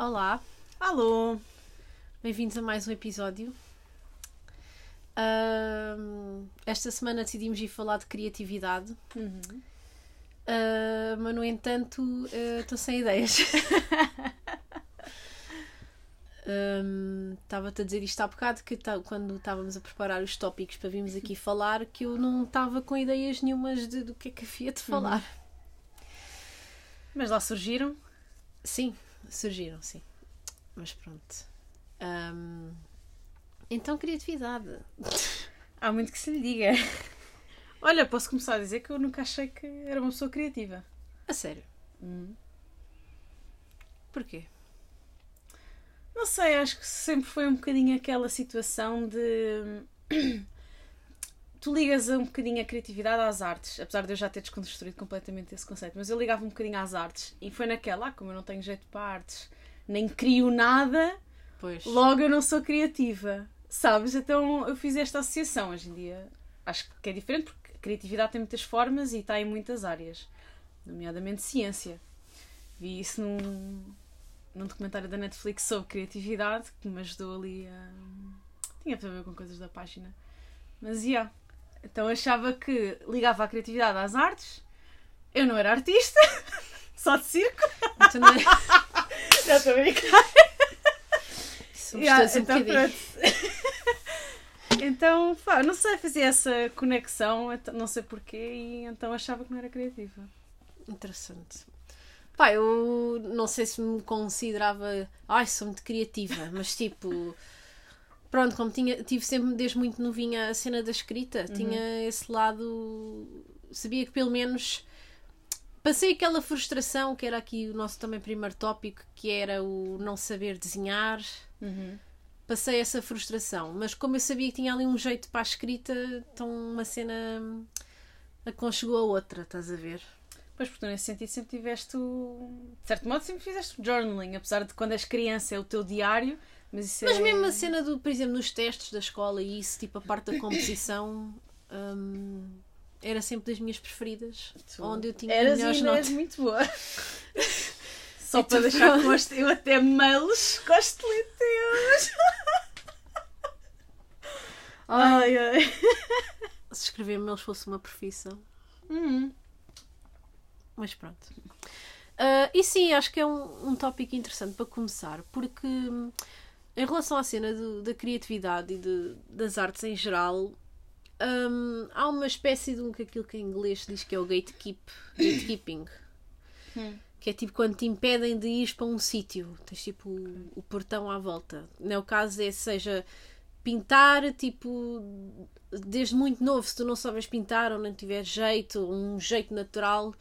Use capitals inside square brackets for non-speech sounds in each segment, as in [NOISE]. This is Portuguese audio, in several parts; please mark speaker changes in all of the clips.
Speaker 1: Olá,
Speaker 2: Alô!
Speaker 1: bem-vindos a mais um episódio. Esta semana decidimos ir falar de criatividade, Ah, mas no entanto ah, estou sem ideias. [LAUGHS] Estava-te a dizer isto há bocado que quando estávamos a preparar os tópicos para virmos aqui [LAUGHS] falar que eu não estava com ideias nenhumas de, do que é que havia de falar.
Speaker 2: Mas lá surgiram.
Speaker 1: Sim, surgiram, sim. Mas pronto. Ahm, então, criatividade.
Speaker 2: Há muito que se lhe diga. Olha, posso começar a dizer que eu nunca achei que era uma pessoa criativa.
Speaker 1: A sério.
Speaker 2: Hum.
Speaker 1: Porquê?
Speaker 2: Não sei, acho que sempre foi um bocadinho aquela situação de. Tu ligas um bocadinho a criatividade às artes, apesar de eu já ter desconstruído completamente esse conceito, mas eu ligava um bocadinho às artes e foi naquela, ah, como eu não tenho jeito para artes, nem crio nada,
Speaker 1: Pois.
Speaker 2: logo eu não sou criativa, sabes? Então eu fiz esta associação. Hoje em dia acho que é diferente porque a criatividade tem muitas formas e está em muitas áreas, nomeadamente ciência. Vi isso num, num documentário da Netflix sobre criatividade que me ajudou ali a. tinha a ver com coisas da página. Mas ia. Então achava que ligava a criatividade às artes. Eu não era artista, [LAUGHS] só de circo.
Speaker 1: Então, não [LAUGHS]
Speaker 2: Já estou a brincar. Yeah,
Speaker 1: um
Speaker 2: então, [LAUGHS] então, pá, não sei, fazia essa conexão, não sei porquê, e então achava que não era criativa.
Speaker 1: Interessante. Pá, eu não sei se me considerava. Ai, sou muito criativa, mas tipo. Pronto, como tinha, tive sempre desde muito novinha a cena da escrita, tinha esse lado. Sabia que pelo menos. Passei aquela frustração que era aqui o nosso também primeiro tópico, que era o não saber desenhar. Passei essa frustração, mas como eu sabia que tinha ali um jeito para a escrita, então uma cena aconchegou a outra, estás a ver?
Speaker 2: Pois, porque nesse sentido sempre tiveste o... De certo modo sempre fizeste o journaling, apesar de quando és criança é o teu diário, mas
Speaker 1: Mas
Speaker 2: é...
Speaker 1: mesmo a cena do, por exemplo, nos testes da escola e isso, tipo a parte da composição, [COUGHS] hum, era sempre das minhas preferidas.
Speaker 2: Tu
Speaker 1: Onde eu tinha
Speaker 2: Eras
Speaker 1: melhores notas.
Speaker 2: és muito boa. [LAUGHS] Só
Speaker 1: E
Speaker 2: para deixar
Speaker 1: pronto.
Speaker 2: consta, eu até mails gosto de ler teus. [LAUGHS] Ai, ai. [LAUGHS]
Speaker 1: Se escrever mails fosse uma profissão.
Speaker 2: Hum.
Speaker 1: Mas pronto. Ah, e sim, acho que é um, um tópico interessante para começar, porque em relação à cena do- da criatividade e de- das artes em geral, hum, há uma espécie de um que aquilo que em inglês se diz que é o gatekeep, gatekeeping. [COUGHS]
Speaker 2: Hum.
Speaker 1: Que é tipo quando te impedem de ir para um sítio, tens tipo o, o portão à volta. No meu caso é seja pintar, tipo, desde muito novo, se tu não sabes pintar ou não tiver jeito, um jeito natural,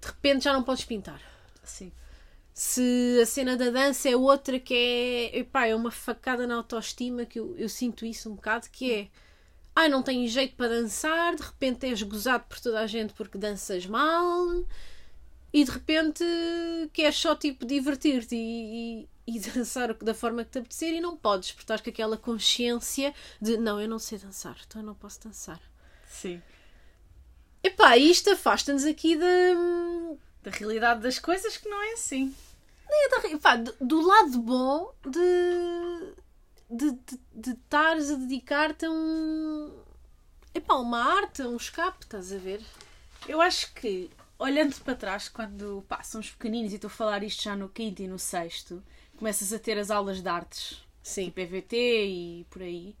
Speaker 1: de repente já não podes pintar.
Speaker 2: Sim.
Speaker 1: Se a cena da dança é outra que é, epá, é uma facada na autoestima, que eu, eu sinto isso um bocado, que é ai, não tens jeito para dançar, de repente és gozado por toda a gente porque danças mal e de repente queres só tipo divertir-te e, e- e [LAUGHS] dançar da forma que te apetecer e não podes, porque estás com aquela consciência de não, eu não sei dançar, então eu não posso dançar.
Speaker 2: Sim.
Speaker 1: Epá, isto afasta-nos aqui da,
Speaker 2: Da realidade das coisas que não é assim.
Speaker 1: Pá, do, do lado bom de de de- de estares a dedicar-te a um epá, uma arte, a um escape, estás a ver?
Speaker 2: Eu acho que, olhando para trás, quando pá, somos pequeninos, e estou a falar isto já no quinto e no sexto, começas a ter as aulas de artes,
Speaker 1: Sim.
Speaker 2: tipo EVT e por aí.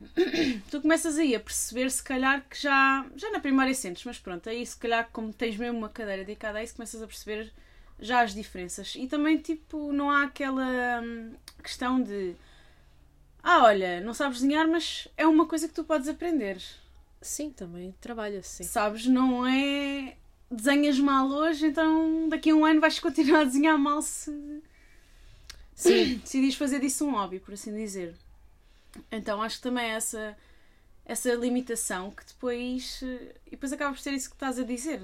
Speaker 2: [CLEARS THROAT] Tu começas aí a perceber, se calhar, que já, já na primária sentes, mas pronto, aí se calhar, como tens mesmo uma cadeira dedicada a isso, começas a perceber já as diferenças. E também, tipo, não há aquela hum, questão de ah, olha, não sabes desenhar, mas é uma coisa que tu podes aprender.
Speaker 1: Sim, também trabalha-se. sim.
Speaker 2: Sabes, não é desenhas mal hoje, então daqui a um ano vais continuar a desenhar mal se
Speaker 1: Sim, [COUGHS]
Speaker 2: decidis fazer disso um hobby, por assim dizer. Então acho que também é essa, essa limitação que depois. E depois acaba por ser isso que estás a dizer.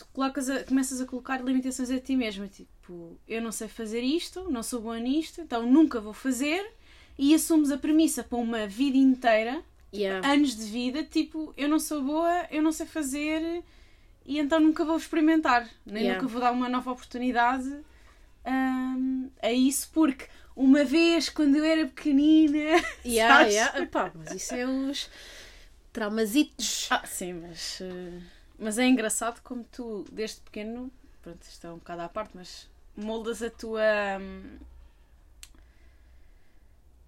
Speaker 2: Tu colocas a- começas a colocar limitações a ti mesma. Tipo, eu não sei fazer isto, não sou boa nisto, então nunca vou fazer. E assumes a premissa para uma vida inteira
Speaker 1: yeah.
Speaker 2: anos de vida, tipo, eu não sou boa, eu não sei fazer e então nunca vou experimentar, nem
Speaker 1: Yeah.
Speaker 2: nunca vou dar uma nova oportunidade hum, a isso, porque uma vez, quando eu era pequenina. [LAUGHS]
Speaker 1: Yeah,
Speaker 2: sabes?
Speaker 1: yeah. Epá, mas isso é os traumasitos.
Speaker 2: Ah, sim, mas. eh, mas é engraçado como tu, desde pequeno, pronto, isto é um bocado à parte, mas moldas a tua. hum,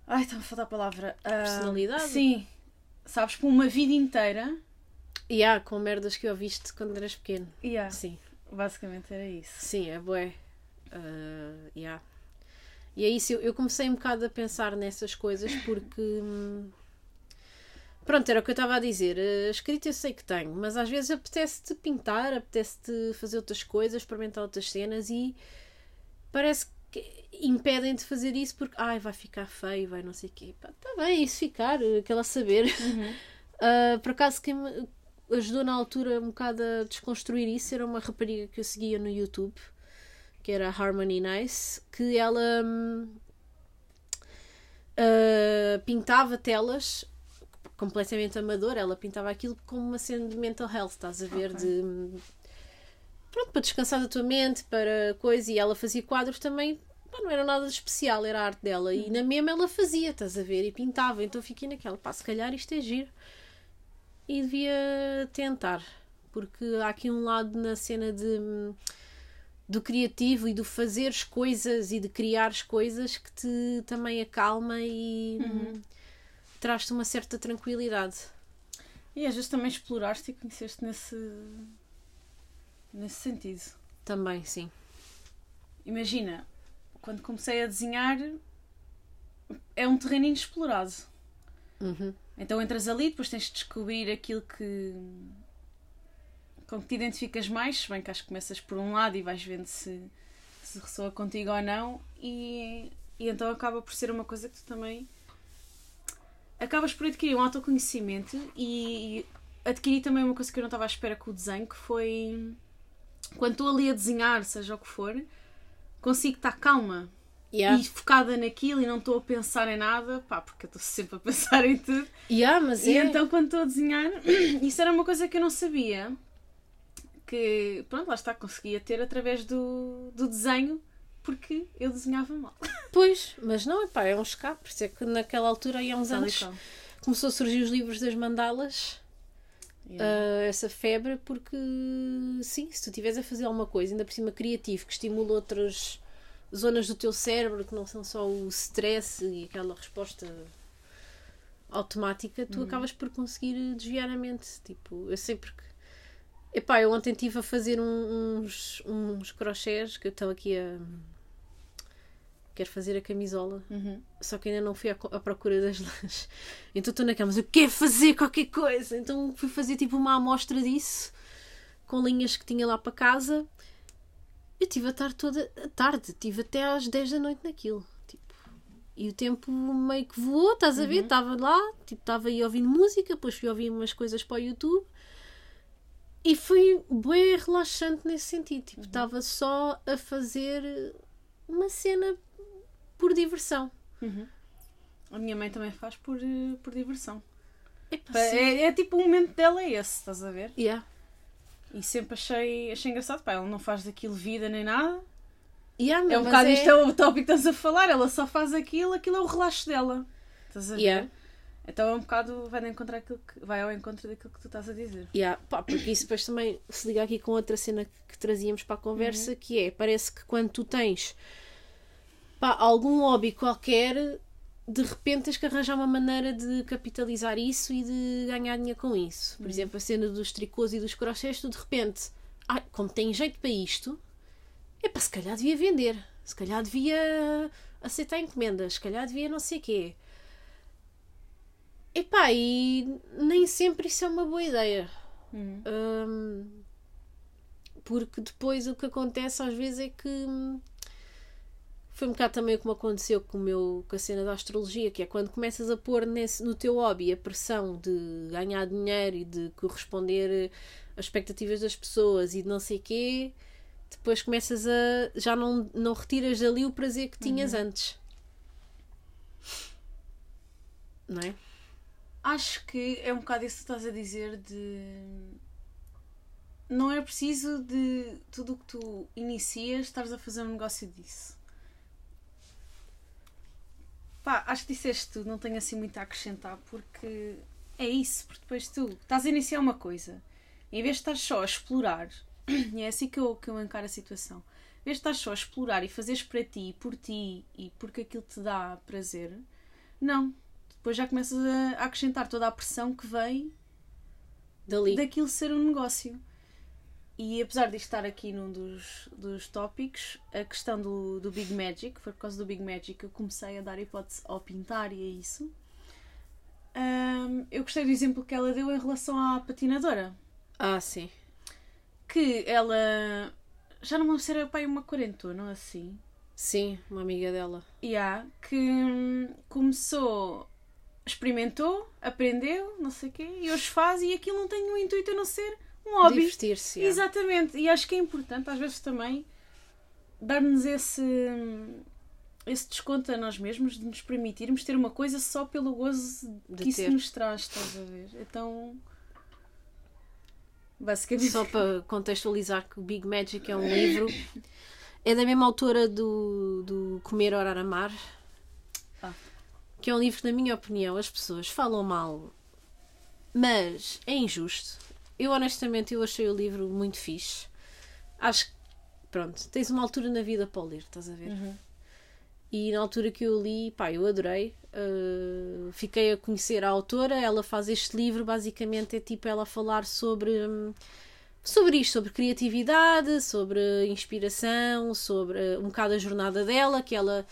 Speaker 2: Ai, está-me a faltar a palavra. Ah,
Speaker 1: Personalidade?
Speaker 2: Sim. Sabes, por uma vida inteira.
Speaker 1: E há com merdas que ouviste quando eras pequeno.
Speaker 2: Yeah,
Speaker 1: Sim,
Speaker 2: basicamente era isso.
Speaker 1: sim, é bué. Uh, yeah. E é isso, eu, eu comecei um bocado a pensar nessas coisas porque. hum, Pronto, era o que eu estava a dizer. A escrita eu sei que tenho, mas às vezes apetece-te pintar, apetece-te fazer outras coisas, experimentar outras cenas e parece que impedem de fazer isso porque ai, vai ficar feio, vai não sei o quê. Pá, tá bem, isso ficar, aquela saber. Uh, [LAUGHS] por acaso quem me ajudou na altura um bocado a desconstruir isso era uma rapariga que eu seguia no YouTube que era a Harmony Nice que ela hum, uh, pintava telas completamente amadora, ela pintava aquilo como uma cena de mental health, estás a ver?
Speaker 2: Ok.
Speaker 1: De pronto, para descansar da tua mente, para coisa, e ela fazia quadros também, pá, não era nada de especial, era a arte dela, e na mesma ela fazia, estás a ver? E pintava, então fiquei naquela, pá, se calhar isto é giro e devia tentar, porque há aqui um lado na cena de do criativo e do fazeres coisas e de criares coisas que te também acalma e hum, traz-te uma certa tranquilidade.
Speaker 2: E às vezes também exploraste e conheceste nesse. nesse sentido.
Speaker 1: Também, sim.
Speaker 2: Imagina, quando comecei a desenhar, é um terreno inexplorado.
Speaker 1: Uhum.
Speaker 2: Então entras ali, depois tens de descobrir aquilo que. com que te identificas mais, se bem que acho que começas por um lado e vais vendo se, se ressoa contigo ou não, e, e então acaba por ser uma coisa que tu também. Acabas por adquirir um autoconhecimento e adquiri também uma coisa que eu não estava à espera com o desenho, que foi. quando estou ali a desenhar, seja o que for, consigo estar calma
Speaker 1: Yeah.
Speaker 2: e focada naquilo e não estou a pensar em nada, pá, porque eu estou sempre a pensar em tudo.
Speaker 1: Yeah, mas
Speaker 2: E
Speaker 1: é.
Speaker 2: então quando estou a desenhar, [CLEARS THROAT] isso era uma coisa que eu não sabia. Que, pronto, lá está, conseguia ter através do, do desenho, porque eu desenhava mal.
Speaker 1: Pois, mas não, epá, é um escape. Por isso é que naquela altura, aí há uns
Speaker 2: Tal
Speaker 1: anos, começou a surgir os livros das mandalas.
Speaker 2: Yeah.
Speaker 1: ah, essa febre, porque sim, se tu estiveres a fazer alguma coisa, ainda por cima criativo, que estimula outras zonas do teu cérebro que não são só o stress e aquela resposta automática, tu acabas por conseguir desviar a mente. Tipo, eu sempre que. Epá, eu ontem estive a fazer uns, uns crochês que eu estou aqui a. Quero fazer a camisola,
Speaker 2: Uhum.
Speaker 1: só que ainda não fui à, à procura das [LAUGHS] lãs. Então estou naquela, mas eu quero fazer qualquer coisa. Então fui fazer tipo uma amostra disso, com linhas que tinha lá para casa. Eu tive a tarde toda, a tarde, tive até às 10 da noite naquilo. Tipo, e o tempo meio que voou, estás a ver? Estava lá, tipo, estava aí ouvindo música, depois fui ouvir umas coisas para o YouTube. E foi bem relaxante nesse sentido. Tipo, estava só a fazer uma cena por diversão.
Speaker 2: A minha mãe também faz por, eh, por diversão.
Speaker 1: Epá,
Speaker 2: Pa-
Speaker 1: sim.
Speaker 2: É, é tipo o momento dela é esse, estás a ver?
Speaker 1: Yeah.
Speaker 2: E sempre achei, achei engraçado, pá, ela não faz daquilo vida nem nada.
Speaker 1: Yeah,
Speaker 2: É um bocado isto é o tópico que estás a falar, ela só faz aquilo, aquilo é o relaxo dela. Estás a ver?
Speaker 1: Yeah.
Speaker 2: Então é um bocado, vai, de encontro àquilo que, vai ao encontro daquilo que tu estás a dizer.
Speaker 1: Yeah, pá, porque isso depois também se liga aqui com outra cena que trazíamos para a conversa, que é, parece que quando tu tens pá, algum hobby qualquer, de repente tens que arranjar uma maneira de capitalizar isso e de ganhar dinheiro com isso. Por exemplo, a cena dos tricôs e dos crochês, tu de repente, ai, como tem jeito para isto, é para se calhar devia vender, se calhar devia aceitar encomendas, se calhar devia não sei quê. Epá, e nem sempre isso é uma boa ideia. Hum, porque depois o que acontece às vezes é que hum, foi um bocado também o que me aconteceu com, o meu, com a cena da astrologia, que é quando começas a pôr nesse, no teu hobby a pressão de ganhar dinheiro e de corresponder às expectativas das pessoas e de não sei quê, depois começas a. já não, não retiras dali o prazer que tinhas antes. Não é?
Speaker 2: Acho que é um bocado isso que estás a dizer de. não é preciso de tudo o que tu inicias estares a fazer um negócio disso. Pá, acho que disseste tudo, não tenho assim muito a acrescentar porque é isso, porque depois tu estás a iniciar uma coisa, em vez de estar só a explorar, [CLEARS THROAT] e é assim que eu, que eu encaro a situação, em vez de estar só a explorar e fazeres para ti, por ti e porque aquilo te dá prazer, não. Depois já começas a, acrescentar toda a pressão que vem
Speaker 1: Dali.
Speaker 2: daquilo ser um negócio. E apesar de estar aqui num dos, dos tópicos, a questão do, do Big Magic, foi por causa do Big Magic que eu comecei a dar hipótese ao pintar e a isso. Ahm, eu gostei do exemplo que ela deu em relação à patinadora.
Speaker 1: Ah, sim.
Speaker 2: Que ela. Já não me lembro se era pai uma quarentona assim.
Speaker 1: Sim, uma amiga dela.
Speaker 2: E há que hum, começou, experimentou, aprendeu, não sei o quê, e hoje faz, e aquilo não tem um intuito a não ser um hobby.
Speaker 1: Divertir-se. é.
Speaker 2: Exatamente, e acho que é importante às vezes também dar-nos esse, esse desconto a nós mesmos de nos permitirmos ter uma coisa só pelo gozo
Speaker 1: De
Speaker 2: que isso
Speaker 1: ter.
Speaker 2: nos traz, estás a ver? Então, basicamente,
Speaker 1: Só para contextualizar que o Big Magic é um livro. É da mesma autora do, do Comer, Orar, Amar.
Speaker 2: Ah.
Speaker 1: Que é um livro que, na minha opinião, as pessoas falam mal, mas é injusto. Eu, honestamente, eu achei o livro muito fixe. Acho que, pronto, tens uma altura na vida para o ler, estás a ver?
Speaker 2: Uhum.
Speaker 1: E na altura que eu li, pá, eu adorei. Uh, fiquei a conhecer a autora. Ela faz este livro, basicamente é tipo ela falar sobre, hum, sobre isto, sobre criatividade, sobre inspiração, sobre uh, um bocado a jornada dela, que ela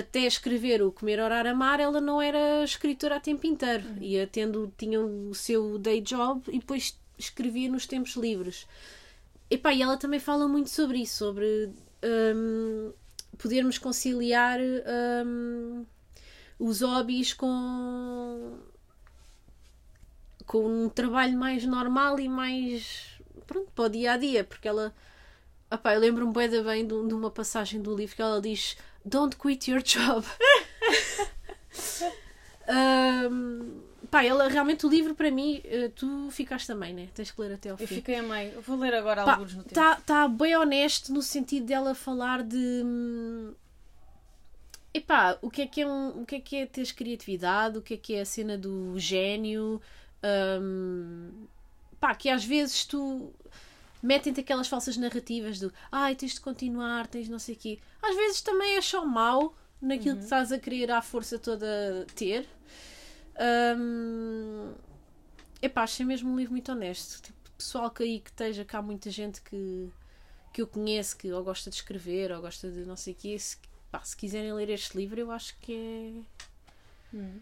Speaker 1: até escrever o Comer, Orar, Amar, ela não era escritora a tempo inteiro. Ia tendo, tinha o seu day job e depois escrevia nos tempos livres. Epá, e ela também fala muito sobre isso, sobre hum, podermos conciliar hum, os hobbies com, com um trabalho mais normal e mais pronto, para o dia a dia, porque ela Epá, eu lembro-me bem, bem um- de uma passagem do livro que ela diz Don't quit your job. [LAUGHS] Hum, pá, ela realmente o livro para mim, eh, tu ficaste também, né? Tens que ler até ao
Speaker 2: eu
Speaker 1: fim.
Speaker 2: fiquei a meio. Eu vou ler agora
Speaker 1: Pá,
Speaker 2: alguns no tempo.
Speaker 1: Está tá bem honesto no sentido dela falar de. hum, Epá, o que é que é um, o que é que é teres criatividade, o que é que é a cena do gênio, hum, pá, que às vezes tu metem-te aquelas falsas narrativas do ai, tens de continuar, tens não sei o quê. Às vezes também é só mau naquilo que estás a querer à força toda ter. Hum, epá, achei mesmo um livro muito honesto. Tipo, pessoal que aí que esteja, que há muita gente que, que eu conheço que ou gosta de escrever ou gosta de não sei o quê. Se, pá, se quiserem ler este livro, eu acho que é,
Speaker 2: Hum.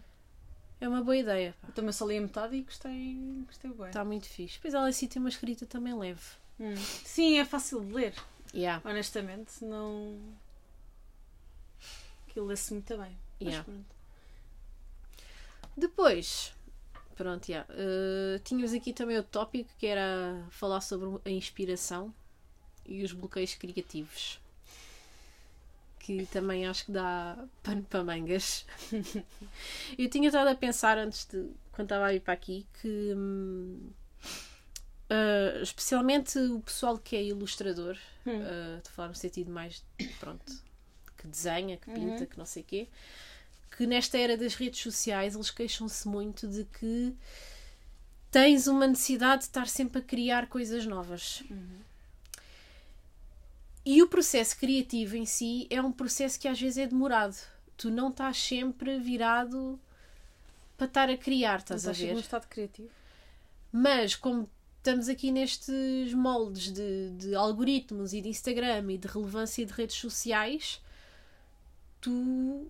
Speaker 1: é uma boa ideia. pá.
Speaker 2: Eu também só li a metade e gostei, gostei bem.
Speaker 1: Está muito fixe. Pois ela assim tem uma escrita também leve.
Speaker 2: Hum. Sim, é fácil de ler.
Speaker 1: Yeah.
Speaker 2: Honestamente, não. Aquilo lê-se muito bem.
Speaker 1: Yeah.
Speaker 2: pronto.
Speaker 1: Depois, pronto, yeah. eh, tínhamos aqui também o tópico que era falar sobre a inspiração e os bloqueios criativos. Que também acho que dá pano para mangas. [LAUGHS] Eu tinha estado a pensar antes de. quando estava a ir para aqui que. hum, eh, especialmente o pessoal que é ilustrador,
Speaker 2: Hum.
Speaker 1: eh, estou a falar no sentido mais. pronto. que desenha, que pinta,
Speaker 2: Uhum.
Speaker 1: que não sei o quê que nesta era das redes sociais eles queixam-se muito de que tens uma necessidade de estar sempre a criar coisas novas. E o processo criativo em si é um processo que às vezes é demorado. Tu não estás sempre virado para estar a criar, estás a
Speaker 2: Estás sempre
Speaker 1: ver?
Speaker 2: estado criativo.
Speaker 1: Mas como estamos aqui nestes moldes de, de algoritmos e de Instagram e de relevância de redes sociais, tu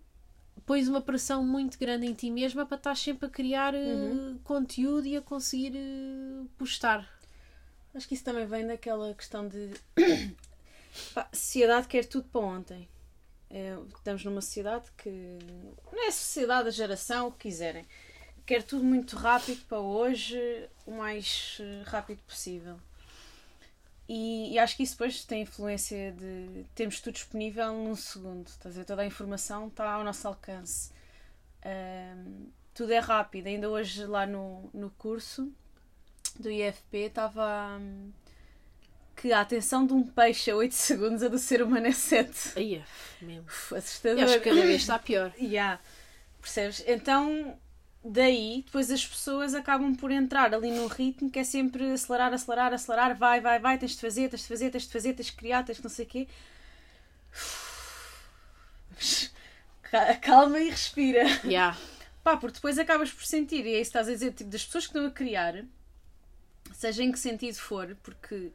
Speaker 1: pões uma pressão muito grande em ti mesma para estar sempre a criar eh,
Speaker 2: Uhum.
Speaker 1: conteúdo e a conseguir eh, postar.
Speaker 2: Acho que isso também vem daquela questão de. [COUGHS] Pá, a sociedade quer tudo para ontem. É, estamos numa sociedade que. Não é a sociedade, a geração, o que quiserem. Quer tudo muito rápido para hoje, o mais eh, rápido possível. E, e acho que isso depois tem influência de termos tudo disponível num segundo. Estás a ver? Toda a informação está ao nosso alcance. Ahm, tudo é rápido. Ainda hoje, lá no, no curso do IFP, estava. hum, que a atenção de um peixe a 8 [LAUGHS] segundos, a do ser humano é 7.
Speaker 1: Aí é mesmo.
Speaker 2: Assustador.
Speaker 1: Eu acho que cada vez está pior. [LAUGHS]
Speaker 2: Yeah. Percebes? Então, daí, depois as pessoas acabam por entrar ali num ritmo que é sempre acelerar, acelerar, acelerar, vai, vai, vai, tens de fazer, tens de fazer, tens de fazer, tens de criar, tens de não sei o quê. Ca- [LAUGHS] Calma e respira.
Speaker 1: Yeah.
Speaker 2: Pá, porque depois acabas por sentir, e é isso que estás a dizer, tipo, das pessoas que estão a criar, seja em que sentido for, porque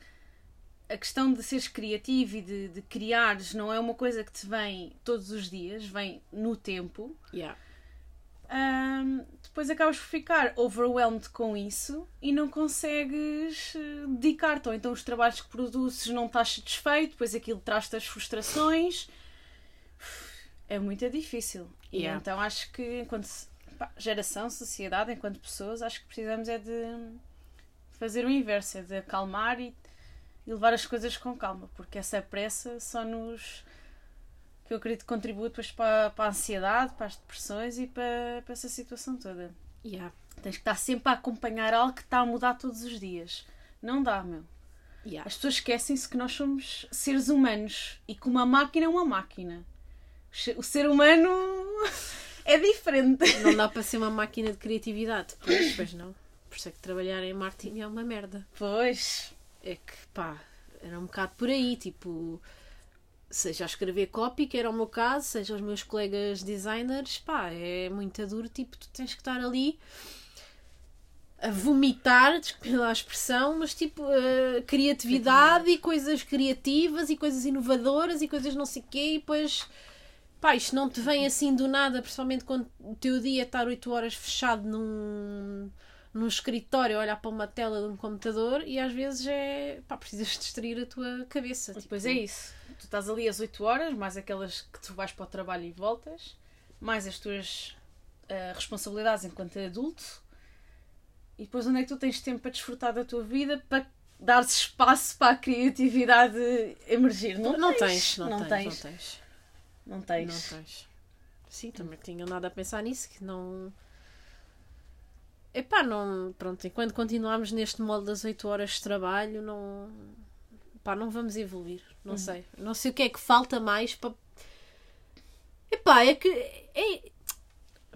Speaker 2: a questão de seres criativo e de, de criares não é uma coisa que te vem todos os dias, vem no tempo.
Speaker 1: Yeah.
Speaker 2: Ahm, depois acabas por ficar overwhelmed com isso e não consegues eh, dedicar-te. Ou então os trabalhos que produzes não estás satisfeito, depois aquilo traz-te as frustrações. É muito difícil. E
Speaker 1: Yeah.
Speaker 2: então acho que enquanto pá, geração, sociedade, enquanto pessoas, acho que precisamos é de fazer o inverso, é de acalmar e, e levar as coisas com calma, porque essa pressa só nos que eu acredito que contribui depois para, para a ansiedade, para as depressões e para, para essa situação toda.
Speaker 1: Yeah.
Speaker 2: Tens que estar sempre a acompanhar algo que está a mudar todos os dias. Não dá, meu.
Speaker 1: Yeah.
Speaker 2: As pessoas esquecem-se que nós somos seres humanos e que uma máquina é uma máquina. O ser humano [LAUGHS] é diferente.
Speaker 1: Não dá para ser uma máquina de criatividade. Pois, pois não. Por isso é que trabalhar em marketing é uma merda.
Speaker 2: Pois.
Speaker 1: É que, pá, era um bocado por aí, tipo, seja a escrever copy, que era o meu caso, seja os meus colegas designers, pá, é muito duro, tipo, tu tens que estar ali a vomitar, desculpe lá a expressão, mas tipo, eh, criatividade e coisas criativas e coisas inovadoras e coisas não sei o quê, e depois, pá, isto não te vem assim do nada, principalmente quando o teu dia é estar 8 horas fechado num, num escritório, a olhar para uma tela de um computador e às vezes é, pá, precisas distrair a tua cabeça. tipo,
Speaker 2: Depois é isso. Tu estás ali às 8 horas, mais aquelas que tu vais para o trabalho e voltas, mais as tuas ah, responsabilidades enquanto adulto. E depois onde é que tu tens tempo para desfrutar da tua vida para dar espaço para a criatividade emergir? Não,
Speaker 1: Não
Speaker 2: tens,
Speaker 1: tens, não,
Speaker 2: não
Speaker 1: tens,
Speaker 2: tens,
Speaker 1: não tens.
Speaker 2: não tens.
Speaker 1: Não tens. Sim, também tinha nada a pensar nisso, que não. Epá, não. Pronto, enquanto continuarmos neste molde das 8 horas de trabalho, não. Pá, não vamos evoluir. Não sei. Não sei o que é que falta mais para. Epá, é que. É...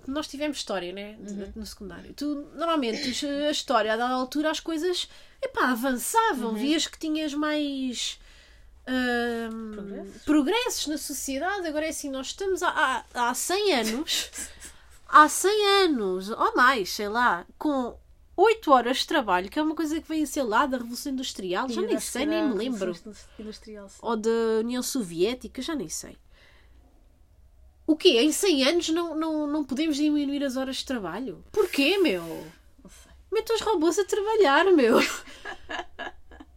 Speaker 1: Nós tivemos história, né? de- No secundário. Tu, normalmente, a história, a dada altura, as coisas. Epá, avançavam. Vias que tinhas mais.
Speaker 2: Progressos?
Speaker 1: progressos na sociedade. Agora é assim, nós estamos há, há, há 100 anos, [LAUGHS] há 100 anos, ou mais, sei lá, com 8 horas de trabalho, que é uma coisa que vem, sei lá, da Revolução Industrial, já nem sei, nem me lembro. Ou da União Soviética, já nem sei. O quê? Em 100 anos não, não, não podemos diminuir as horas de trabalho? Porquê, meu?
Speaker 2: Não sei.
Speaker 1: Mete os robôs a trabalhar, meu.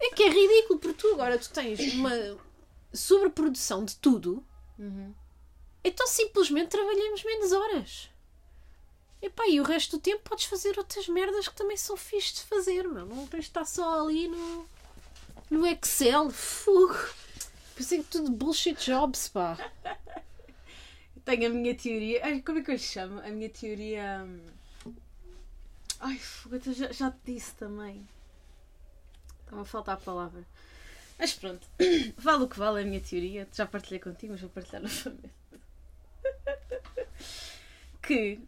Speaker 1: É que é ridículo, porque tu agora tu tens uma sobreprodução de tudo,
Speaker 2: Uhum.
Speaker 1: então simplesmente trabalhamos menos horas. Epá, e o resto do tempo podes fazer outras merdas que também são fixe de fazer, meu. Não tens de estar só ali no, no Excel. Fogo. Pensei que tudo bullshit jobs, pá. [LAUGHS]
Speaker 2: Tenho a minha teoria. Ai, como é que eu lhe chamo? A minha teoria. hum, Ai, fogo, eu já, já te disse também. Está-me a faltar a palavra. Mas pronto, [COUGHS] vale o que vale a minha teoria. Já partilhei contigo, mas vou partilhar [LAUGHS] novamente. Que,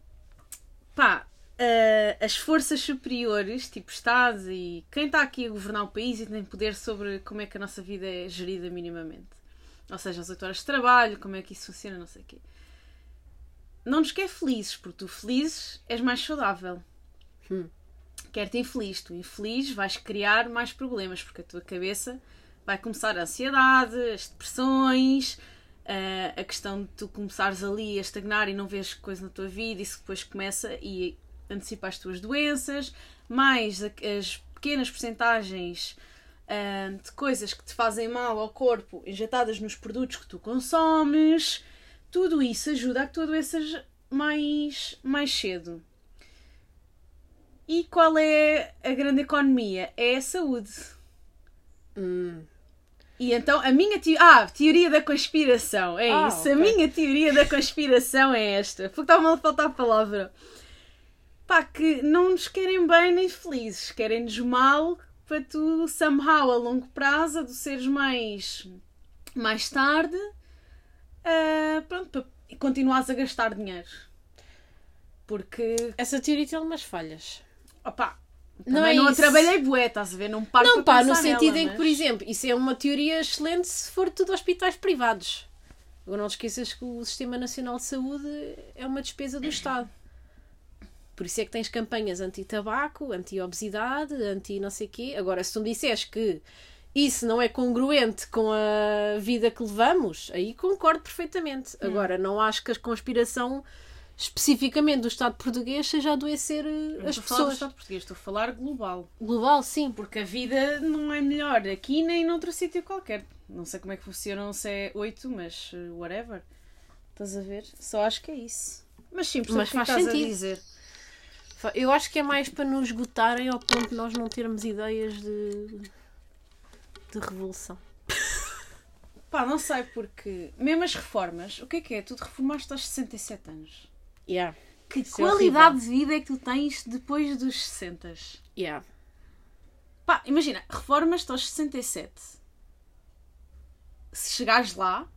Speaker 2: pá, eh, as forças superiores, tipo Estado e quem está aqui a governar o país e tem poder sobre como é que a nossa vida é gerida minimamente. Ou seja, as 8 horas de trabalho, como é que isso funciona, não sei o quê não nos quer felizes, porque tu felizes és mais saudável.
Speaker 1: Hum.
Speaker 2: Quer-te infeliz. Tu infeliz vais criar mais problemas, porque a tua cabeça vai começar a ansiedade, as depressões, eh, a questão de tu começares ali a estagnar e não vês coisa na tua vida, isso depois começa e antecipa as tuas doenças, mais as pequenas percentagens ah, de coisas que te fazem mal ao corpo injetadas nos produtos que tu consomes. Tudo isso ajuda a que tu adoeças mais, mais cedo. E qual é a grande economia? É a saúde.
Speaker 1: Hum.
Speaker 2: E então a minha te... ah, teoria da conspiração é
Speaker 1: Ah,
Speaker 2: isso. A
Speaker 1: ok.
Speaker 2: minha teoria da conspiração é esta. Porque estava mal a faltar a palavra. Pá, que não nos querem bem nem felizes, querem-nos mal para tu, somehow, a longo prazo, adoeceres mais, mais tarde, ah, pronto, para continuares a gastar dinheiro. Porque,
Speaker 1: Essa teoria tem algumas falhas.
Speaker 2: opá,
Speaker 1: Não
Speaker 2: também
Speaker 1: é
Speaker 2: não, a
Speaker 1: isso.
Speaker 2: trabalhei bué, estás a ver? Não paro
Speaker 1: Não, pá, no sentido
Speaker 2: nela,
Speaker 1: em que, por exemplo, isso é uma teoria excelente se for tudo hospitais privados. Agora não te esqueças que o Sistema Nacional de Saúde é uma despesa do Estado. Por isso é que tens campanhas anti-tabaco, anti-obesidade, anti-não sei quê. Agora, se tu me disseres que isso não é congruente com a vida que levamos, aí concordo perfeitamente.
Speaker 2: Hum.
Speaker 1: Agora, não acho que a conspiração especificamente do Estado português seja adoecer eh,
Speaker 2: Não
Speaker 1: as
Speaker 2: estou a falar do
Speaker 1: pessoas.
Speaker 2: Estado português, estou a falar global.
Speaker 1: Global, sim.
Speaker 2: Porque a vida não é melhor aqui nem noutro sítio qualquer. Não sei como é que funcionam, se é 8, mas uh, whatever. Estás a ver? Só acho que é isso. Mas sim,
Speaker 1: Mas
Speaker 2: mas faz
Speaker 1: sentido.
Speaker 2: dizer.
Speaker 1: Eu acho que é mais para nos esgotarem ao ponto de nós não termos ideias de, de revolução.
Speaker 2: Pá, não sei porque. Mesmo as reformas, o que é que é? Tu te reformaste aos 67 anos.
Speaker 1: Yeah.
Speaker 2: Que
Speaker 1: Isso é
Speaker 2: qualidade de vida é que tu tens depois dos 60?
Speaker 1: Yeah.
Speaker 2: Pá, imagina, reformas-te aos 67. Se chegares lá,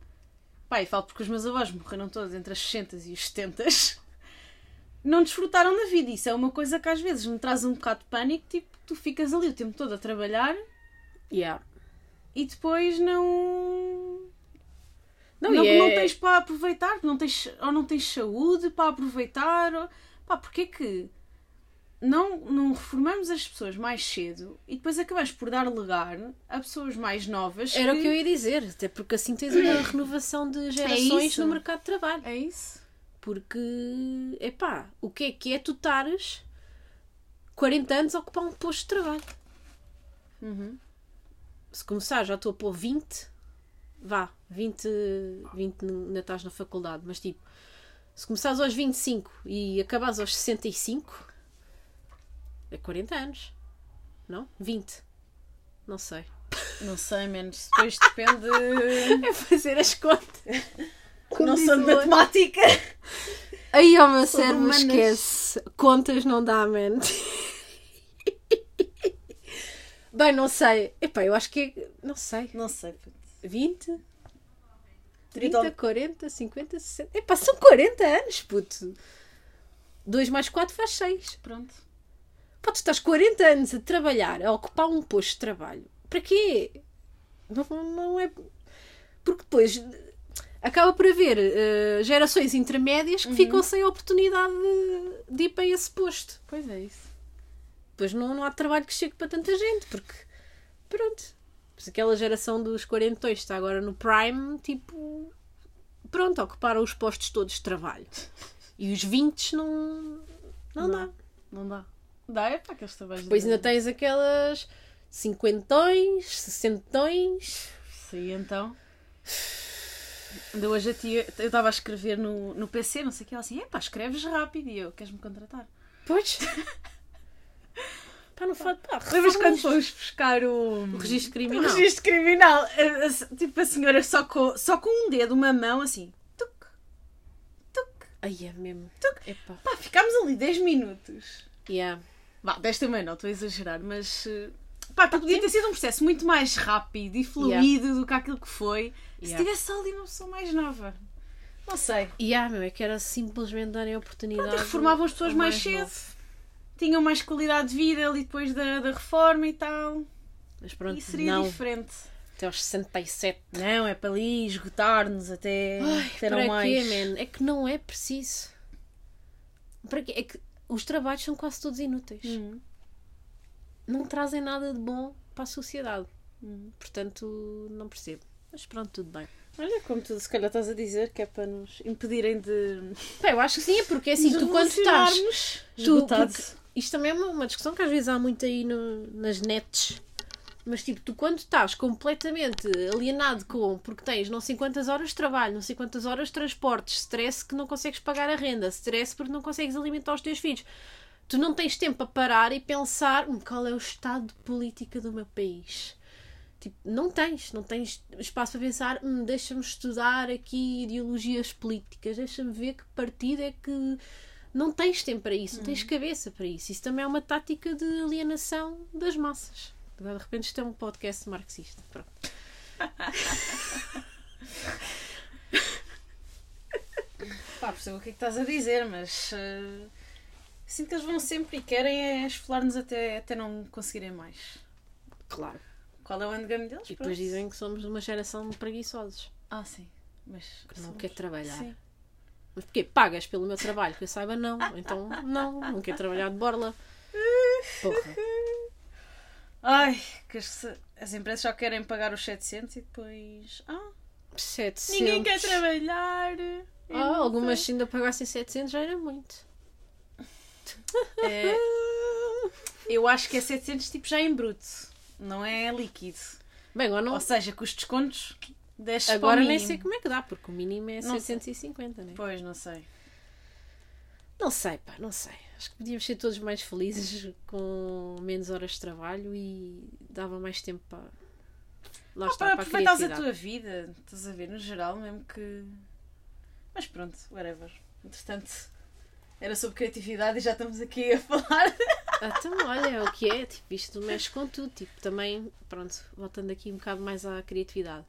Speaker 2: pá, e falo porque os meus avós morreram todos entre as 60 e os 70, [LAUGHS] não desfrutaram da vida. Isso é uma coisa que às vezes me traz um bocado de pânico, tipo, tu ficas ali o tempo todo a trabalhar
Speaker 1: Yeah.
Speaker 2: e depois não.
Speaker 1: Não,
Speaker 2: Não,
Speaker 1: é-
Speaker 2: não tens para aproveitar, não tens, ou não tens saúde para aproveitar. Ou, pá, porque é que não, não reformamos as pessoas mais cedo e depois acabamos por dar lugar a pessoas mais novas?
Speaker 1: Era o que eu ia dizer, até porque assim tens uma [COUGHS] renovação de gerações
Speaker 2: isso.
Speaker 1: no mercado de trabalho.
Speaker 2: É isso?
Speaker 1: Porque, epá, o que é que é tu estares 40 anos a ocupar um posto de trabalho?
Speaker 2: Uhum.
Speaker 1: Se começar, já estou a pôr 20, vá, 20, 20 ainda estás na faculdade, mas tipo, se começares aos 25 e acabares aos 65, é 40 anos, não? 20, não sei.
Speaker 2: Não sei, menos. Depois depende. [LAUGHS]
Speaker 1: É fazer as contas.
Speaker 2: não sou de matemática.
Speaker 1: Aí ao meu cérebro
Speaker 2: humanas.
Speaker 1: esquece. Contas não dá, man. Bem, não sei. Epá, eu acho que é. Não sei.
Speaker 2: Não sei. Puto.
Speaker 1: 20? 30,
Speaker 2: Então-
Speaker 1: 40, 50, 60. Epá, são 40 anos, puto. 2 mais 4 faz 6.
Speaker 2: Pronto.
Speaker 1: Pá, tu estás 40 anos a trabalhar, a ocupar um posto de trabalho. Para quê? Não, não é. Porque depois acaba por haver eh, gerações intermédias que ficam sem a oportunidade de, de ir para esse posto.
Speaker 2: Pois é isso.
Speaker 1: Depois não, não há trabalho que chegue para tanta gente, porque pronto. Pois aquela geração dos 40 está agora no Prime, tipo. Pronto, ocuparam os postos todos de trabalho. E os 20 não. Não,
Speaker 2: Não.
Speaker 1: dá.
Speaker 2: Não dá. Dá, é para aqueles trabalhos.
Speaker 1: Depois
Speaker 2: de-
Speaker 1: ainda tens aquelas cinquentões, sessentões.
Speaker 2: Sim, então. Ainda hoje a tia, eu estava a escrever no, no PC, não sei o que, ela assim, epá, escreves rápido e eu, queres-me contratar?
Speaker 1: Pois. [LAUGHS] Pá, não faz. Pá,
Speaker 2: Lembras quando fomos buscar o,
Speaker 1: O registro
Speaker 2: o
Speaker 1: criminal.
Speaker 2: registro criminal? Tipo a senhora só com, só com um dedo, uma mão, assim, tuc, tuc.
Speaker 1: Ai, é mesmo. Epá.
Speaker 2: Pá, ficámos ali 10 minutos.
Speaker 1: Yeah.
Speaker 2: Vá, 10 também não, estou a exagerar, mas. eh, Pá, que podia ter sido um processo muito mais rápido e fluido do que aquilo que foi se
Speaker 1: Yeah.
Speaker 2: tivesse só ali uma pessoa mais nova. Não sei.
Speaker 1: E ah, meu, é que era simplesmente darem a oportunidade.
Speaker 2: Pronto, reformavam as pessoas
Speaker 1: ao
Speaker 2: mais cedo.
Speaker 1: novo.
Speaker 2: Tinham mais qualidade de vida ali depois da, da reforma e tal.
Speaker 1: Mas pronto,
Speaker 2: e seria
Speaker 1: não.
Speaker 2: diferente.
Speaker 1: Até aos 67.
Speaker 2: Não, é para ali esgotar-nos até,
Speaker 1: Ai, para
Speaker 2: não mais.
Speaker 1: quê, man? É que não é preciso. Para quê? É que os trabalhos são quase todos inúteis.
Speaker 2: Hum.
Speaker 1: Não trazem nada de bom para a sociedade.
Speaker 2: Hum.
Speaker 1: Portanto, não percebo. Mas pronto, tudo bem.
Speaker 2: Olha, como tu se calhar estás a dizer, que é para nos impedirem de.
Speaker 1: Pá, eu acho que sim, é porque é assim, tu quando estás. Tu, porque isto também é uma, discussão que às vezes há muito aí no- nas nets. Mas tipo, tu quando estás completamente alienado com porque tens não sei quantas horas de trabalho, não sei quantas horas de transportes, stress que não consegues pagar a renda, stress porque não consegues alimentar os teus filhos, tu não tens tempo a parar e pensar "Hum, qual é o estado de política do meu país. Tipo, não tens, não tens espaço para pensar, "Hum, deixa-me estudar aqui ideologias políticas, deixa-me ver que partido é que. Não tens tempo para isso, não tens cabeça para isso. Isso também é uma tática de alienação das massas. De repente isto é um podcast marxista. Pronto. [LAUGHS]
Speaker 2: Pá, percebo o que é que estás a dizer, mas eh, sinto que eles vão sempre e querem é esfolar-nos até, até não conseguirem mais.
Speaker 1: Claro.
Speaker 2: Qual é o endgame deles?
Speaker 1: E depois
Speaker 2: Pronto.
Speaker 1: dizem que somos uma geração de preguiçosos.
Speaker 2: Ah, sim. Mas
Speaker 1: Que não
Speaker 2: somos-
Speaker 1: quer trabalhar.
Speaker 2: Sim.
Speaker 1: Mas porquê? Pagas pelo meu trabalho? Que eu saiba, não. Então, não. Não quer trabalhar de borla. Porra.
Speaker 2: Ai, que as, as empresas só querem pagar os 700 e depois. Ah,
Speaker 1: 700.
Speaker 2: ninguém quer trabalhar.
Speaker 1: Ah, algumas se ainda pagassem 700 já era muito.
Speaker 2: É, eu acho que é 700 tipo já em bruto, não é líquido.
Speaker 1: Bem, não,
Speaker 2: Ou seja, com os descontos, desce
Speaker 1: agora nem sei como é que dá, porque o mínimo é
Speaker 2: Não sei.
Speaker 1: 750, né?
Speaker 2: Pois, não sei.
Speaker 1: Não sei, pá, não sei. Acho que podíamos ser todos mais felizes com menos horas de trabalho e dava mais tempo para. Lá
Speaker 2: Ah,
Speaker 1: está,
Speaker 2: para
Speaker 1: para
Speaker 2: aproveitares a tua vida, estás a ver, no geral, mesmo que. Mas pronto, whatever. Entretanto, era sobre criatividade e já estamos aqui a [LAUGHS] falar.
Speaker 1: Ah, Então, olha, é o que é, tipo, isto mexe com tudo, tipo, também, pronto, voltando aqui um bocado mais à criatividade.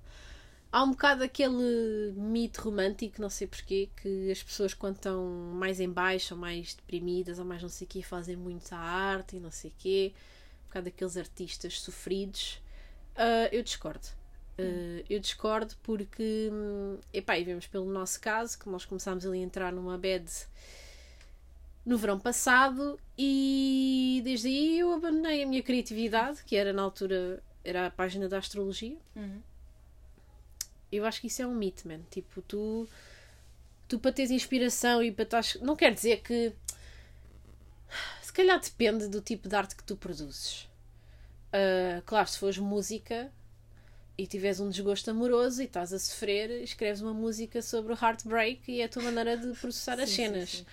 Speaker 1: Há um bocado aquele mito romântico, não sei porquê, que as pessoas quando estão mais em baixo, ou mais deprimidas, ou mais não sei o quê, fazem muita arte e não sei o quê. Um bocado daqueles artistas sofridos. Ah, eu discordo. Ah, eu discordo porque, hum, epá, e vemos pelo nosso caso, que nós começámos ali a entrar numa bad no verão passado e desde aí eu abandonei a minha criatividade, que era na altura era a página da astrologia.
Speaker 2: Uhum.
Speaker 1: Eu acho que isso é um mito, man. Tipo, tu tu para teres inspiração e para estás. Não quer dizer que se calhar depende do tipo de arte que tu produzes. Ah, claro, se fores música e tiveres um desgosto amoroso e estás a sofrer, escreves uma música sobre o heartbreak e é a tua maneira de processar as
Speaker 2: Sim, sim,
Speaker 1: cenas.
Speaker 2: sim.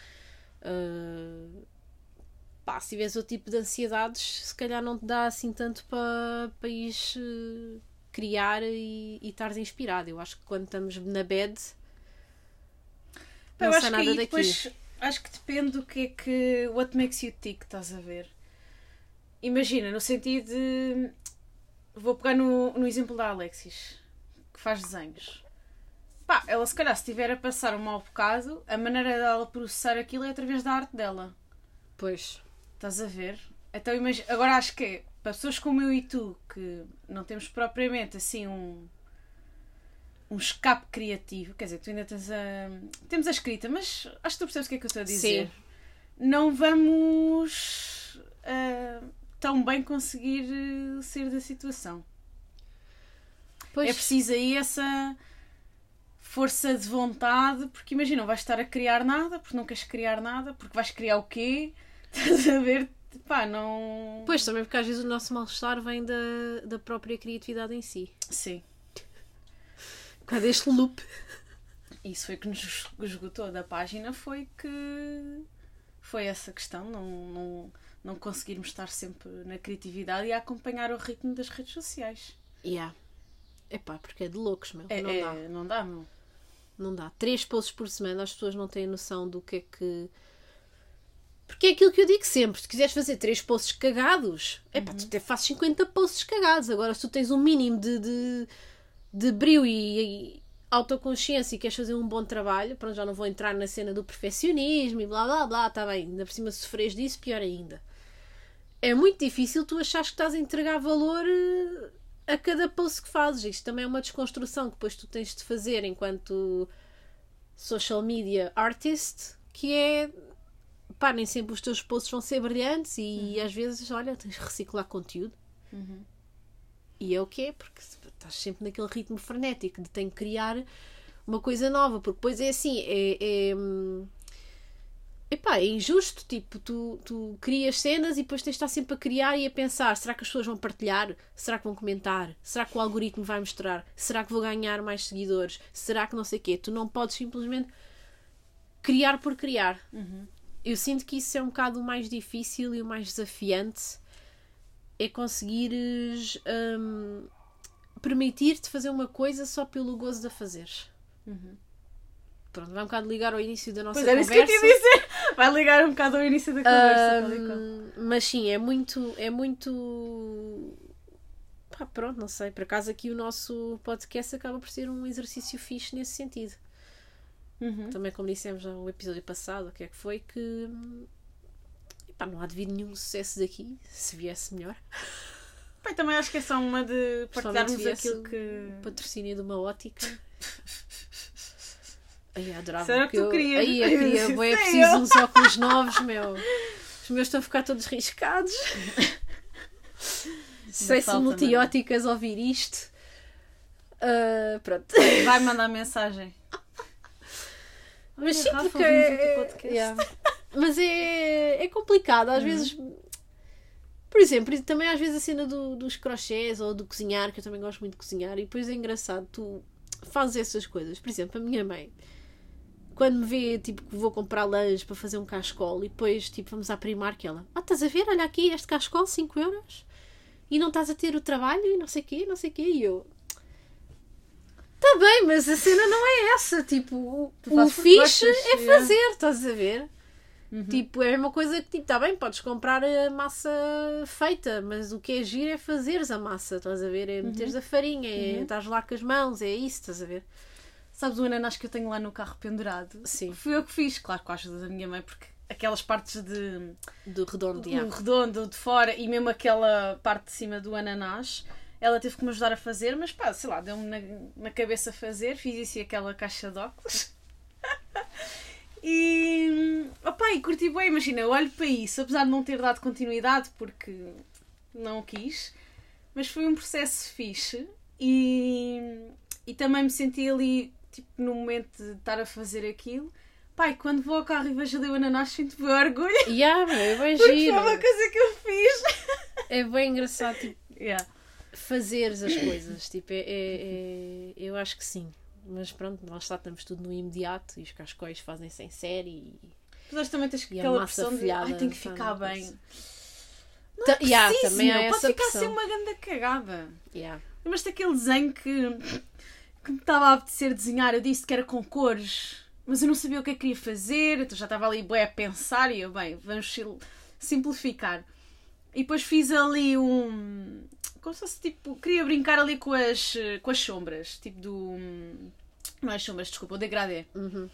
Speaker 1: Uh, pá, se tiveres outro tipo de ansiedades, se calhar não te dá assim tanto para pa ires uh, criar e, e estares inspirado. Eu acho que quando estamos na bed, não sai nada daqui.
Speaker 2: depois acho que depende do que é que what makes you tick, estás a ver? Imagina, no sentido de vou pegar no, no exemplo da Alexis, que faz desenhos. Pá, ela se calhar se estiver a passar um mau bocado, a maneira dela processar aquilo é através da arte dela.
Speaker 1: Pois,
Speaker 2: Estás a ver? Então imagina, agora acho que é, para pessoas como eu e tu, não temos propriamente assim um um escape criativo, quer dizer, tu ainda tens a temos a escrita, mas acho que tu percebes o que é que eu estou a dizer.
Speaker 1: Sim.
Speaker 2: Não vamos ah, tão bem conseguir eh, sair da situação.
Speaker 1: pois
Speaker 2: É preciso aí essa força de vontade, porque imagina, não vais estar a criar nada, porque não queres criar nada, porque vais criar o quê? [LAUGHS] Estás a ver? Pá, não.
Speaker 1: Pois, também porque às vezes o nosso mal-estar vem da, da própria criatividade em si.
Speaker 2: Sim.
Speaker 1: Causa deste loop.
Speaker 2: Isso foi que nos esgotou da página, foi que foi essa questão, não, não, não conseguirmos estar sempre na criatividade e a acompanhar o ritmo das redes sociais.
Speaker 1: Yeah. Epá, porque é de loucos, meu.
Speaker 2: É,
Speaker 1: não
Speaker 2: é-
Speaker 1: dá.
Speaker 2: não dá, meu.
Speaker 1: Não dá. Três posts por semana, as pessoas não têm noção do que é que. Porque é aquilo que eu digo sempre: se quiseres fazer três posts cagados, é pá, tu até fazes 50 posts cagados. Agora, se tu tens um mínimo de, de, de brilho e, e autoconsciência e queres fazer um bom trabalho, pronto, já não vou entrar na cena do perfeccionismo e blá blá blá, está bem, ainda por cima se sofres disso, pior ainda. É muito difícil tu achares que estás a entregar valor eh, a cada post que fazes. Isto também é uma desconstrução que depois tu tens de fazer enquanto social media artist, que é pá, nem sempre os teus posts vão ser brilhantes e às vezes, olha, tens de reciclar conteúdo. E é o que é, porque estás sempre naquele ritmo frenético de tenho que criar uma coisa nova, porque depois é assim, é, é, epá, é injusto, tipo, tu, tu crias cenas e depois tens de estar sempre a criar e a pensar, será que as pessoas vão partilhar? Será que vão comentar? Será que o algoritmo vai mostrar? Será que vou ganhar mais seguidores? Será que não sei o quê? Tu não podes simplesmente criar por criar. Eu sinto que isso é um bocado o mais difícil e o mais desafiante é conseguires hum, permitir-te fazer uma coisa só pelo gozo de a fazeres. Pronto, vai um bocado ligar ao início da nossa
Speaker 2: Pois era isso que eu
Speaker 1: conversa.
Speaker 2: te dizer. Vai ligar um bocado ao início da conversa.
Speaker 1: Hum, mas sim, é muito, é muito Pá, pronto, não sei. Por acaso aqui o nosso podcast acaba por ser um exercício fixe nesse sentido.
Speaker 2: Uhum.
Speaker 1: Também como dissemos no episódio passado, o que é que foi, que epá, não há de vir nenhum sucesso daqui, se viesse melhor.
Speaker 2: Bem, também acho que é só uma de partilharmos aquilo que.
Speaker 1: Patrocínio de uma ótica. [LAUGHS] Ai, adorava.
Speaker 2: Será que tu
Speaker 1: eu,
Speaker 2: querias?
Speaker 1: Ai, eu queria. [LAUGHS]
Speaker 2: Sim,
Speaker 1: preciso uns óculos novos, meu. Os meus estão a ficar todos riscados. Sei se multióticas ouvir isto. Ah, pronto.
Speaker 2: Vai mandar mensagem.
Speaker 1: Mas sim, porque é, yeah. Mas é, é complicado, às
Speaker 2: Uhum.
Speaker 1: vezes. Por exemplo, também às vezes a cena do- dos crochês ou do cozinhar, que eu também gosto muito de cozinhar, e depois é engraçado, tu fazes essas coisas. Por exemplo, a minha mãe, quando me vê, tipo, que vou comprar lanche para fazer um cascol e depois, tipo, vamos à Primark, ela, ah, estás a ver, olha aqui, este cascol, 5 euros, e não estás a ter o trabalho e não sei o quê, não sei o quê, e eu... Tá bem, mas a cena não é essa. Tipo, o, o fixe é
Speaker 2: yeah.
Speaker 1: fazer, estás a ver?
Speaker 2: Uhum.
Speaker 1: Tipo, é uma coisa que, tipo, tá bem, podes comprar a massa feita, mas o que é giro é fazeres a massa, estás a ver? É meteres
Speaker 2: Uhum.
Speaker 1: a farinha, é estás lá com as mãos, é isso, estás a ver?
Speaker 2: Sabes o ananás que eu tenho lá no carro pendurado?
Speaker 1: Sim.
Speaker 2: Fui eu que fiz, claro, com a ajuda da minha mãe, porque aquelas partes de
Speaker 1: Do redondo de
Speaker 2: o
Speaker 1: água.
Speaker 2: redondo de fora e mesmo aquela parte de cima do ananás, ela teve que me ajudar a fazer, mas pá, sei lá, deu-me na, na cabeça fazer, fiz isso e aquela caixa de óculos. [LAUGHS] e opá, e curti bem, imagina, eu olho para isso, apesar de não ter dado continuidade porque não quis, mas foi um processo fixe e, e também me senti ali, tipo, no momento de estar a fazer aquilo. Pai, quando vou ao carro e vejo ali o ananás, sinto bem orgulho.
Speaker 1: Yeah, meu, é bem
Speaker 2: Porque foi uma coisa que eu fiz.
Speaker 1: É bem engraçado, tipo,
Speaker 2: Yeah.
Speaker 1: Fazeres as [COUGHS] coisas. Tipo, é, é- é- eu acho que sim. Mas pronto, nós está, estamos tudo no imediato e os cascóis fazem sem série. E...
Speaker 2: Mas também tens
Speaker 1: E a
Speaker 2: aquela pressão de ai, tem que ficar
Speaker 1: uma
Speaker 2: bem. Não é
Speaker 1: yeah,
Speaker 2: preciso,
Speaker 1: também
Speaker 2: meu.
Speaker 1: essa
Speaker 2: Pode ficar sem uma grande cagada.
Speaker 1: Yeah.
Speaker 2: Lembras daquele desenho que, que me estava a apetecer desenhar? Eu disse que era com cores, mas eu não sabia o que é que queria fazer, então já estava ali bué, a pensar e eu, bem, vamos simplificar. E depois fiz ali um. Como se fosse tipo. Queria brincar ali com as, com as sombras, tipo do. Não é sombras, desculpa, o degradê.
Speaker 1: Uhum.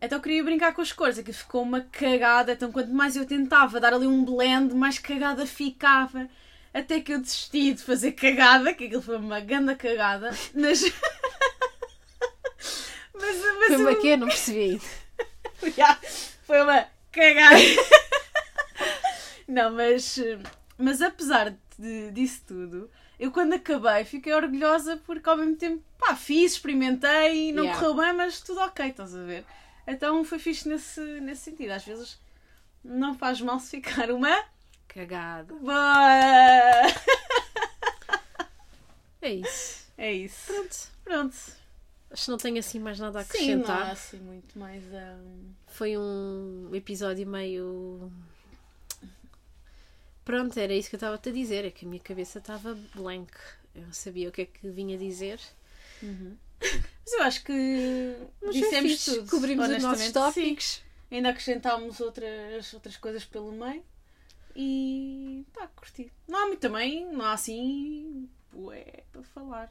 Speaker 2: Então queria brincar com as cores, aquilo ficou uma cagada. Então quanto mais eu tentava dar ali um blend, mais cagada ficava. Até que eu desisti de fazer cagada, que aquilo foi uma grande cagada. Mas. [LAUGHS] mas, mas
Speaker 1: Foi uma
Speaker 2: eu-
Speaker 1: quê? Não percebi [LAUGHS]
Speaker 2: foi uma cagada. [LAUGHS] Não, mas, mas apesar de, disso tudo, eu quando acabei fiquei orgulhosa porque ao mesmo tempo, pá, fiz, experimentei, não
Speaker 1: Yeah.
Speaker 2: correu bem, mas tudo ok, estás a ver? Então foi fixe nesse, nesse sentido. Às vezes não faz mal se ficar uma
Speaker 1: Cagada.
Speaker 2: boa.
Speaker 1: É isso.
Speaker 2: É isso.
Speaker 1: Pronto.
Speaker 2: Pronto.
Speaker 1: Acho que não tenho assim mais nada a
Speaker 2: Sim, não
Speaker 1: acrescentar.
Speaker 2: há assim muito mais. hum,
Speaker 1: Foi um episódio meio. Pronto, era isso que eu estava-te a dizer. É que a minha cabeça estava blank. Eu não sabia o que é que vinha dizer.
Speaker 2: Mas eu acho que
Speaker 1: Mas foi
Speaker 2: dissemos
Speaker 1: fixe.
Speaker 2: tudo.
Speaker 1: Cobrimos os nossos
Speaker 2: honestamente, sim.
Speaker 1: tópicos.
Speaker 2: Ainda acrescentámos outras, outras coisas pelo meio. E pá, curti. Não há muito também, não há assim ué, para falar.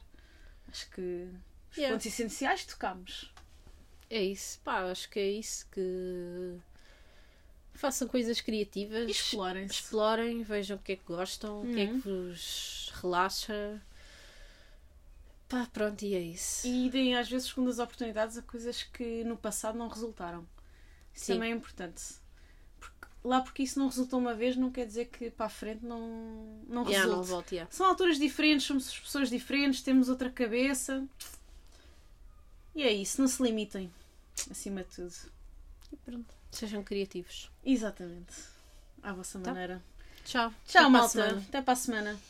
Speaker 2: Acho que os
Speaker 1: Yeah.
Speaker 2: pontos essenciais tocámos.
Speaker 1: É isso. Pá, acho que é isso que. Façam coisas criativas.
Speaker 2: E explorem-se.
Speaker 1: Explorem, vejam o que é que gostam, o que é que
Speaker 2: Uhum.
Speaker 1: vos relaxa. Pá, pronto, e é isso.
Speaker 2: E deem às vezes segundas oportunidades a coisas que no passado não resultaram. Isso
Speaker 1: Sim.
Speaker 2: também é importante. Porque- lá porque isso não resultou uma vez não quer dizer que para a frente não, não
Speaker 1: Yeah,
Speaker 2: resulte.
Speaker 1: não volto, yeah.
Speaker 2: São alturas diferentes, somos pessoas diferentes, temos outra cabeça. E é isso, não se limitem. Acima de tudo.
Speaker 1: E pronto. Sejam criativos.
Speaker 2: Exatamente. À vossa
Speaker 1: Tá.
Speaker 2: maneira.
Speaker 1: Tchau.
Speaker 2: Tchau,
Speaker 1: Até para
Speaker 2: malta.
Speaker 1: semana.
Speaker 2: Até para a semana.